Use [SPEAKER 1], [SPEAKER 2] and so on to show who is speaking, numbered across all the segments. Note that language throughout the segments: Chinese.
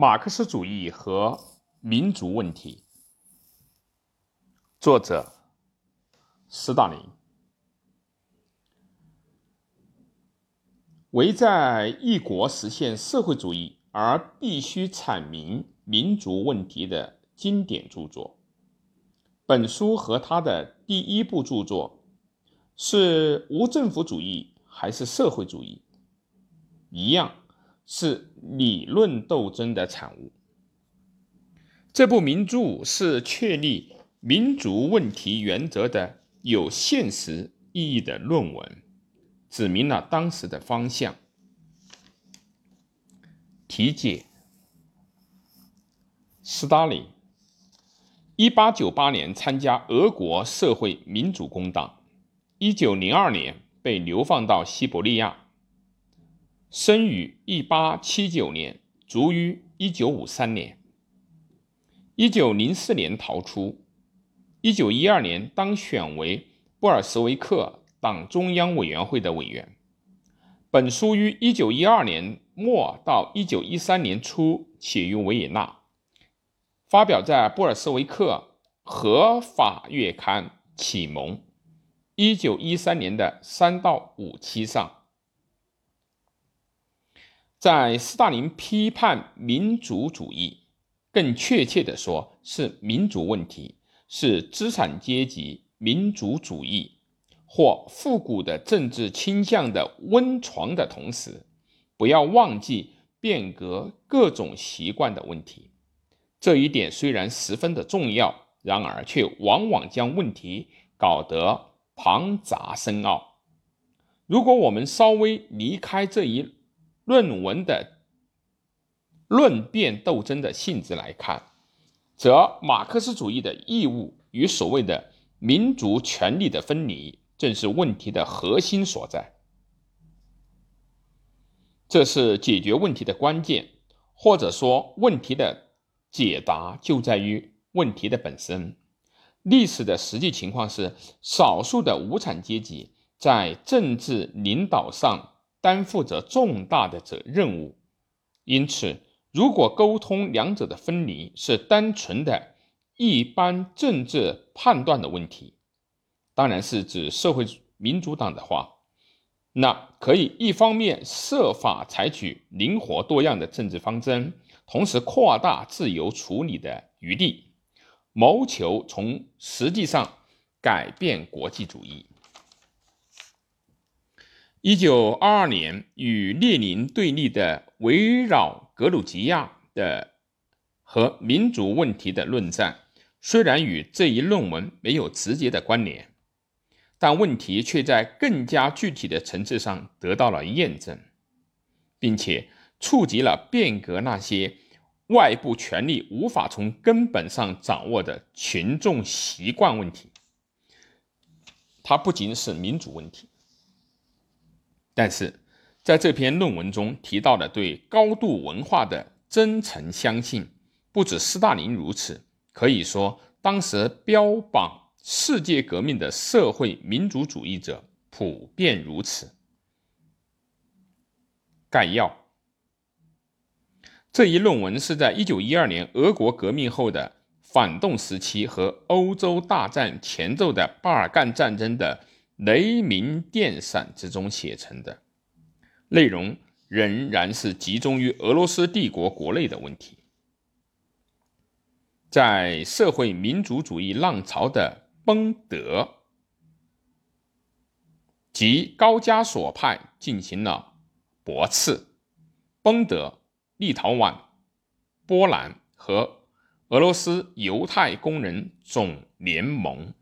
[SPEAKER 1] 马克思主义和民族问题，作者斯大林。为在一国实现社会主义而必须阐明民族问题的经典著作。本书和他的第一部著作是无政府主义还是社会主义一样。是理论斗争的产物。这部名著是确立民族问题原则的有现实意义的论文，指明了当时的方向。题解：斯大林，一八九八年参加俄国社会民主工党，一九零二年被流放到西伯利亚。生于一八七九年，卒于一九五三年。一九零四年逃出，一九一二年当选为布尔什维克党中央委员会的委员。本书于一九一二年末到一九一三年初写于维也纳，发表在布尔什维克合法月刊《启蒙》一九一三年的三到五期上。在斯大林批判民族主义，更确切地说是民族问题，是资产阶级民族主义或复古的政治倾向的温床的同时，不要忘记变革各种习惯的问题。这一点虽然十分的重要，然而却往往将问题搞得庞杂深奥。如果我们稍微离开这一，论文的论辩斗争的性质来看，则马克思主义的义务与所谓的民族权利的分离，正是问题的核心所在。这是解决问题的关键，或者说问题的解答就在于问题的本身。历史的实际情况是，少数的无产阶级在政治领导上。担负着重大的责任务，因此，如果沟通两者的分离是单纯的一般政治判断的问题，当然是指社会民主党的话，那可以一方面设法采取灵活多样的政治方针，同时扩大自由处理的余地，谋求从实际上改变国际主义。一九二二年，与列宁对立的围绕格鲁吉亚的和民族问题的论战，虽然与这一论文没有直接的关联，但问题却在更加具体的层次上得到了验证，并且触及了变革那些外部权力无法从根本上掌握的群众习惯问题。它不仅是民主问题。但是，在这篇论文中提到的对高度文化的真诚相信，不止斯大林如此，可以说当时标榜世界革命的社会民主主义者普遍如此。概要：这一论文是在1912年俄国革命后的反动时期和欧洲大战前奏的巴尔干战争的。雷鸣电闪之中写成的内容仍然是集中于俄罗斯帝国国内的问题。在社会民主主义浪潮的崩德及高加索派进行了驳斥，崩德、立陶宛、波兰和俄罗斯犹太工人总联盟。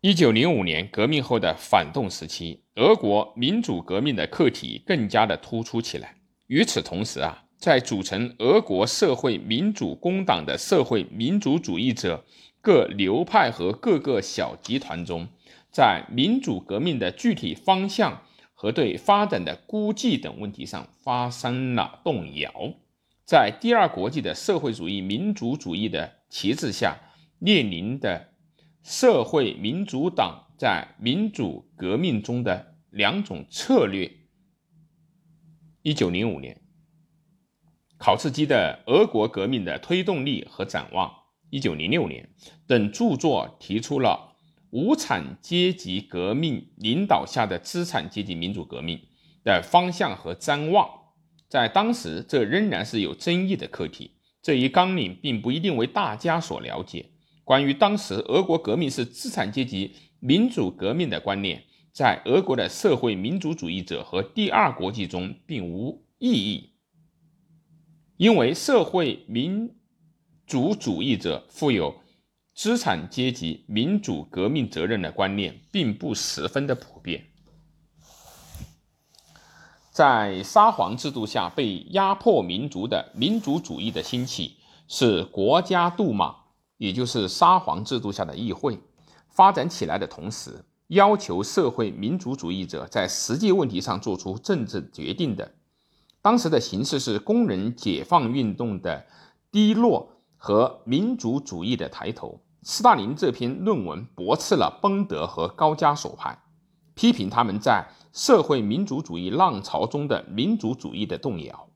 [SPEAKER 1] 一九零五年革命后的反动时期，俄国民主革命的课题更加的突出起来。与此同时啊，在组成俄国社会民主工党的社会民主主义者各流派和各个小集团中，在民主革命的具体方向和对发展的估计等问题上发生了动摇。在第二国际的社会主义民主主义的旗帜下，列宁的。社会民主党在民主革命中的两种策略。一九零五年，考茨基的《俄国革命的推动力和展望》一九零六年等著作提出了无产阶级革命领导下的资产阶级民主革命的方向和瞻望。在当时，这仍然是有争议的课题。这一纲领并不一定为大家所了解。关于当时俄国革命是资产阶级民主革命的观念，在俄国的社会民主主义者和第二国际中并无意义，因为社会民主主义者负有资产阶级民主革命责任的观念并不十分的普遍。在沙皇制度下被压迫民族的民主主义的兴起，是国家杜马，也就是沙皇制度下的议会发展起来的同时，要求社会民主主义者在实际问题上做出政治决定的。当时的形势是工人解放运动的低落和民主主义的抬头。斯大林这篇论文驳斥了崩德和高加索派，批评他们在。社会民主主义浪潮中的民主主义的动摇，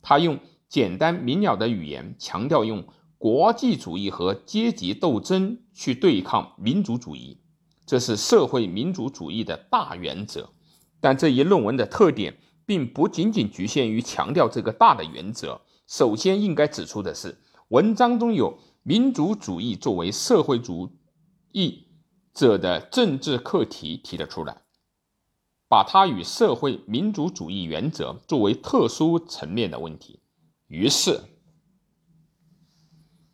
[SPEAKER 1] 他用简单明了的语言强调用国际主义和阶级斗争去对抗民主主义，这是社会民主主义的大原则。但这一论文的特点并不仅仅局限于强调这个大的原则。首先应该指出的是，文章中有民族主义作为社会主义者的政治课题提了出来。把它与社会民主主义原则作为特殊层面的问题，于是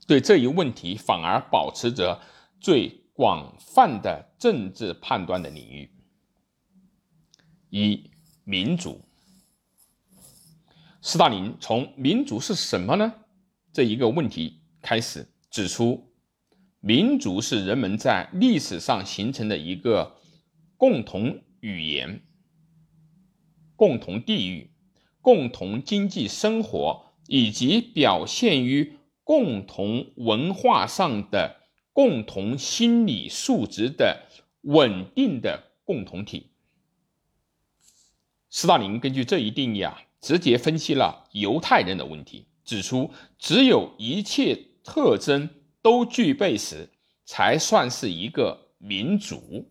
[SPEAKER 1] 对这一问题反而保持着最广泛的政治判断的领域。一、民主。斯大林从“民主是什么呢”这一个问题开始指出，民主是人们在历史上形成的一个共同。语言、共同地域、共同经济生活，以及表现于共同文化上的共同心理素质的稳定的共同体。斯大林根据这一定义啊，直接分析了犹太人的问题，指出只有一切特征都具备时，才算是一个民族。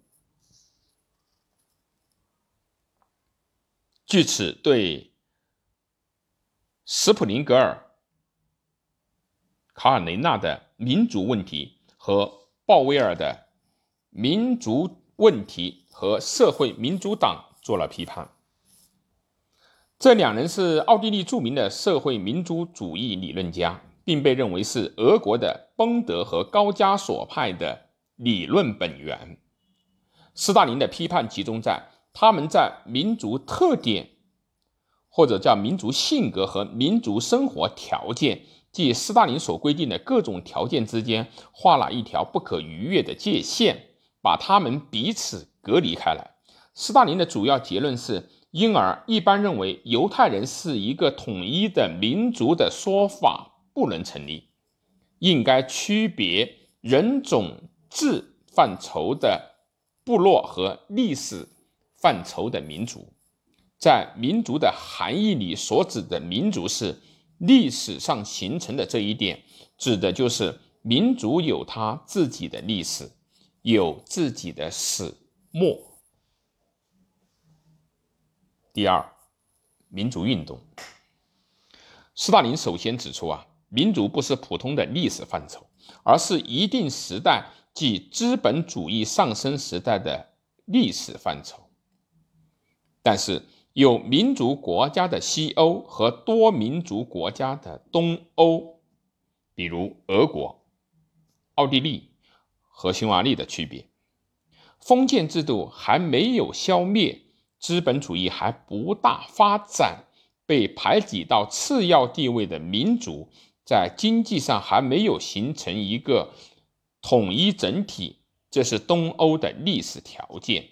[SPEAKER 1] 据此，对斯普林格尔、卡尔雷纳的民族问题和鲍威尔的民族问题和社会民主党做了批判。这两人是奥地利著名的社会民主主义理论家，并被认为是俄国的崩德和高加索派的理论本源。斯大林的批判集中在。他们在民族特点，或者叫民族性格和民族生活条件，即斯大林所规定的各种条件之间画了一条不可逾越的界限，把他们彼此隔离开来。斯大林的主要结论是：因而一般认为犹太人是一个统一的民族的说法不能成立，应该区别人种志范畴的部落和历史。范畴的民族，在民族的含义里所指的民族是历史上形成的这一点，指的就是民族有它自己的历史，有自己的始末。第二，民族运动。斯大林首先指出啊，民族不是普通的历史范畴，而是一定时代即资本主义上升时代的历史范畴。但是，有民族国家的西欧和多民族国家的东欧，比如俄国、奥地利和匈牙利的区别。封建制度还没有消灭，资本主义还不大发展，被排挤到次要地位的民族，在经济上还没有形成一个统一整体，这是东欧的历史条件。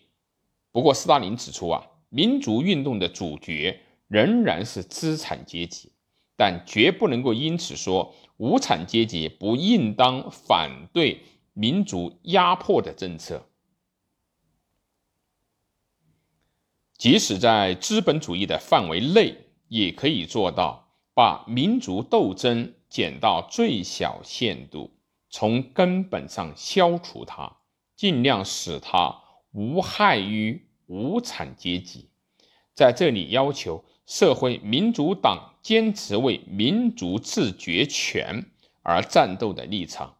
[SPEAKER 1] 不过，斯大林指出啊。民族运动的主角仍然是资产阶级，但绝不能够因此说无产阶级不应当反对民族压迫的政策。即使在资本主义的范围内，也可以做到把民族斗争减到最小限度，从根本上消除它，尽量使它无害于无产阶级。在这里要求社会民主党坚持为民族自决权而战斗的立场，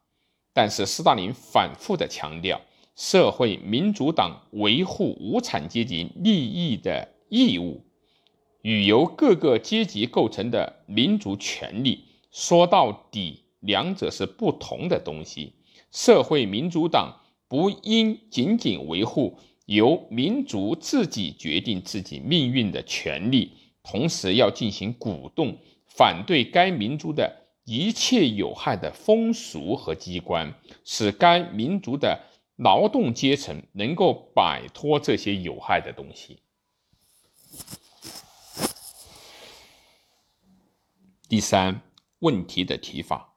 [SPEAKER 1] 但是斯大林反复的强调，社会民主党维护无产阶级利益的义务。与由各个阶级构成的民族权利，说到底，两者是不同的东西。社会民主党不应仅仅维护由民族自己决定自己命运的权利，同时要进行鼓动，反对该民族的一切有害的风俗和机关，使该民族的劳动阶层能够摆脱这些有害的东西。第三问题的提法，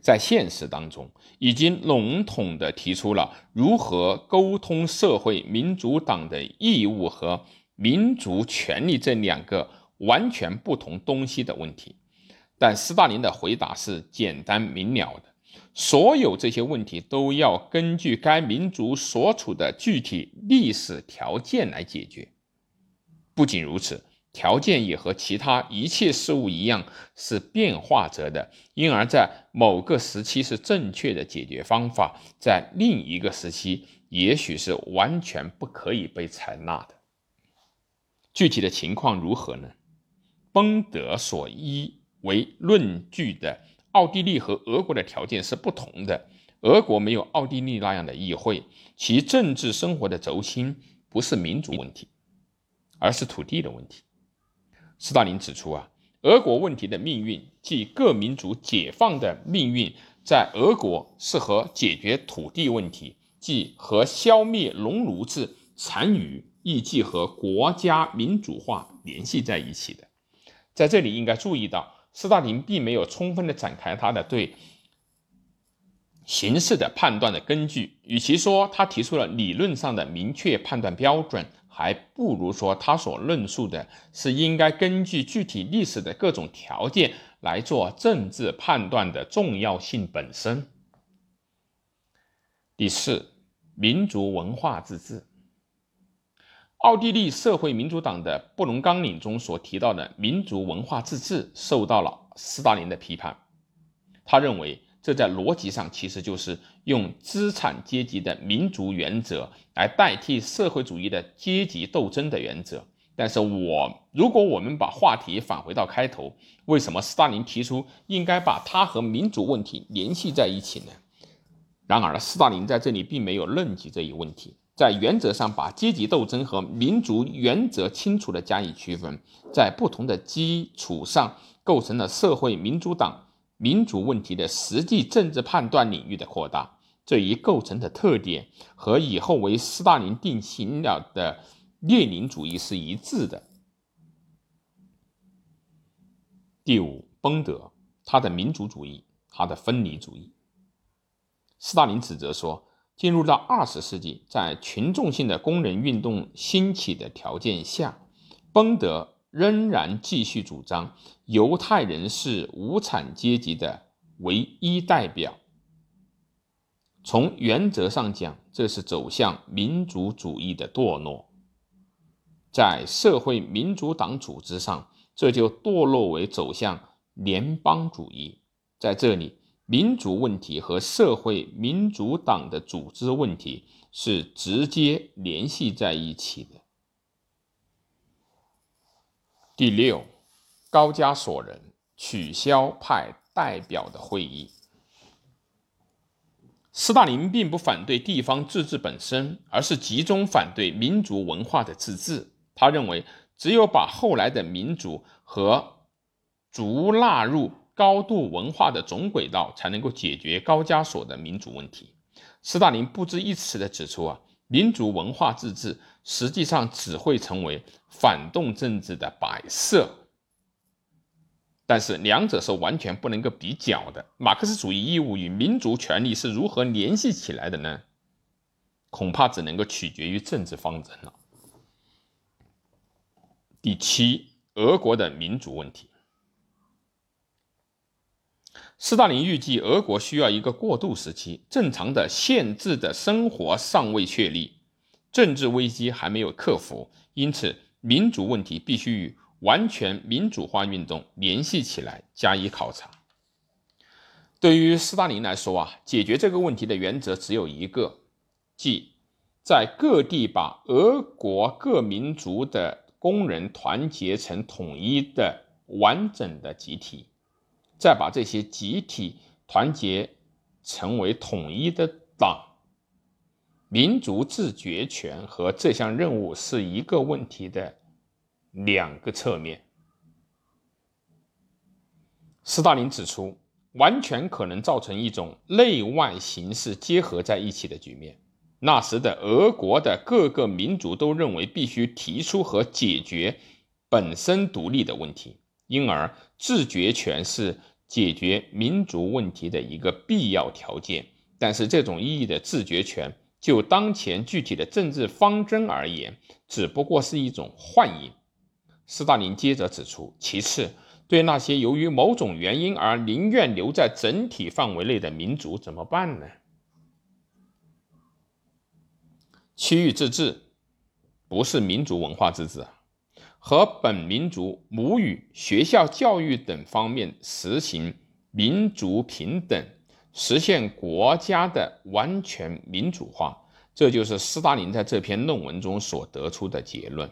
[SPEAKER 1] 在现实当中已经笼统地提出了如何沟通社会民主党的义务和民族权利这两个完全不同东西的问题，但斯大林的回答是简单明了的：所有这些问题都要根据该民族所处的具体历史条件来解决。不仅如此。条件也和其他一切事物一样是变化着的，因而，在某个时期是正确的解决方法，在另一个时期也许是完全不可以被采纳的。具体的情况如何呢？崩德所依为论据的奥地利和俄国的条件是不同的。俄国没有奥地利那样的议会，其政治生活的轴心不是民族问题，而是土地的问题。斯大林指出啊，俄国问题的命运，即各民族解放的命运，在俄国是和解决土地问题，即和消灭农奴制残余，亦即和国家民主化联系在一起的。在这里应该注意到，斯大林并没有充分的展开他的对形式的判断的根据，与其说他提出了理论上的明确判断标准。还不如说，他所论述的是应该根据具体历史的各种条件来做政治判断的重要性本身。第四，民族文化自治。奥地利社会民主党的布隆纲领中所提到的民族文化自治受到了斯大林的批判，他认为。这在逻辑上其实就是用资产阶级的民族原则来代替社会主义的阶级斗争的原则。但是，我如果我们把话题返回到开头，为什么斯大林提出应该把它和民主问题联系在一起呢？然而，斯大林在这里并没有论及这一问题，在原则上把阶级斗争和民族原则清楚地加以区分，在不同的基础上构成了社会民主党。民主问题的实际政治判断领域的扩大，这一构成的特点和以后为斯大林定型了的列宁主义是一致的。第五，崩德，他的民族主义，他的分离主义。斯大林指责说，进入到二十世纪，在群众性的工人运动兴起的条件下，崩德。仍然继续主张犹太人是无产阶级的唯一代表。从原则上讲，这是走向民族主义的堕落。在社会民主党组织上，这就堕落为走向联邦主义。在这里，民主问题和社会民主党的组织问题是直接联系在一起的。第六，高加索人取消派代表的会议。斯大林并不反对地方自治本身，而是集中反对民族文化的自治。他认为，只有把后来的民族和族纳入高度文化的总轨道，才能够解决高加索的民主问题。斯大林不止一次的指出啊。民族文化自治实际上只会成为反动政治的摆设，但是两者是完全不能够比较的。马克思主义义务与民族权利是如何联系起来的呢？恐怕只能够取决于政治方针了。第七，俄国的民主问题，斯大林预计，俄国需要一个过渡时期，正常的限制的生活尚未确立，政治危机还没有克服，因此民主问题必须与完全民主化运动联系起来加以考察。对于斯大林来说啊，解决这个问题的原则只有一个，即在各地把俄国各民族的工人团结成统一的完整的集体。再把这些集体团结成为统一的党，民族自决权和这项任务是一个问题的两个侧面。斯大林指出，完全可能造成一种内外形势结合在一起的局面。那时的俄国的各个民族都认为必须提出和解决本身独立的问题，因而自决权是。解决民族问题的一个必要条件，但是这种意义的自决权，就当前具体的政治方针而言，只不过是一种幻影。斯大林接着指出，其次，对那些由于某种原因而宁愿留在整体范围内的民族怎么办呢？区域自治不是民族文化自治啊。和本民族母语、学校教育等方面实行民族平等，实现国家的完全民主化，这就是斯大林在这篇论文中所得出的结论。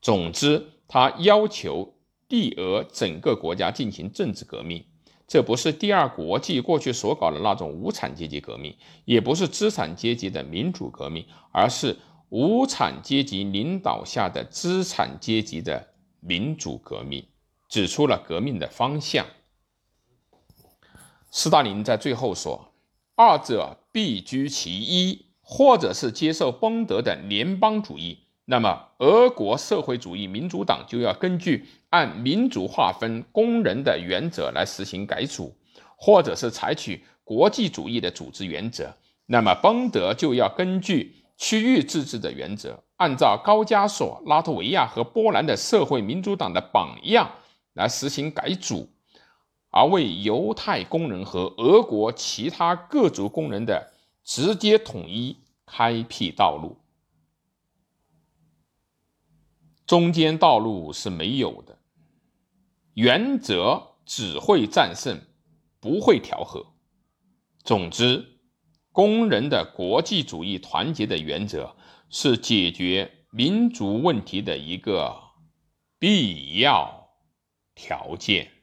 [SPEAKER 1] 总之，他要求帝俄整个国家进行政治革命，这不是第二国际过去所搞的那种无产阶级革命，也不是资产阶级的民主革命，而是。无产阶级领导下的资产阶级的民主革命，指出了革命的方向。斯大林在最后说：“二者必居其一，或者是接受崩德的联邦主义，那么俄国社会主义民主党就要根据按民族划分工人的原则来实行改组，或者是采取国际主义的组织原则，那么崩德就要根据。”区域自治的原则，按照高加索、拉脱维亚和波兰的社会民主党的榜样来实行改组，而为犹太工人和俄国其他各族工人的直接统一开辟道路。中间道路是没有的，原则只会战胜，不会调和。总之。工人的国际主义团结的原则是解决民族问题的一个必要条件。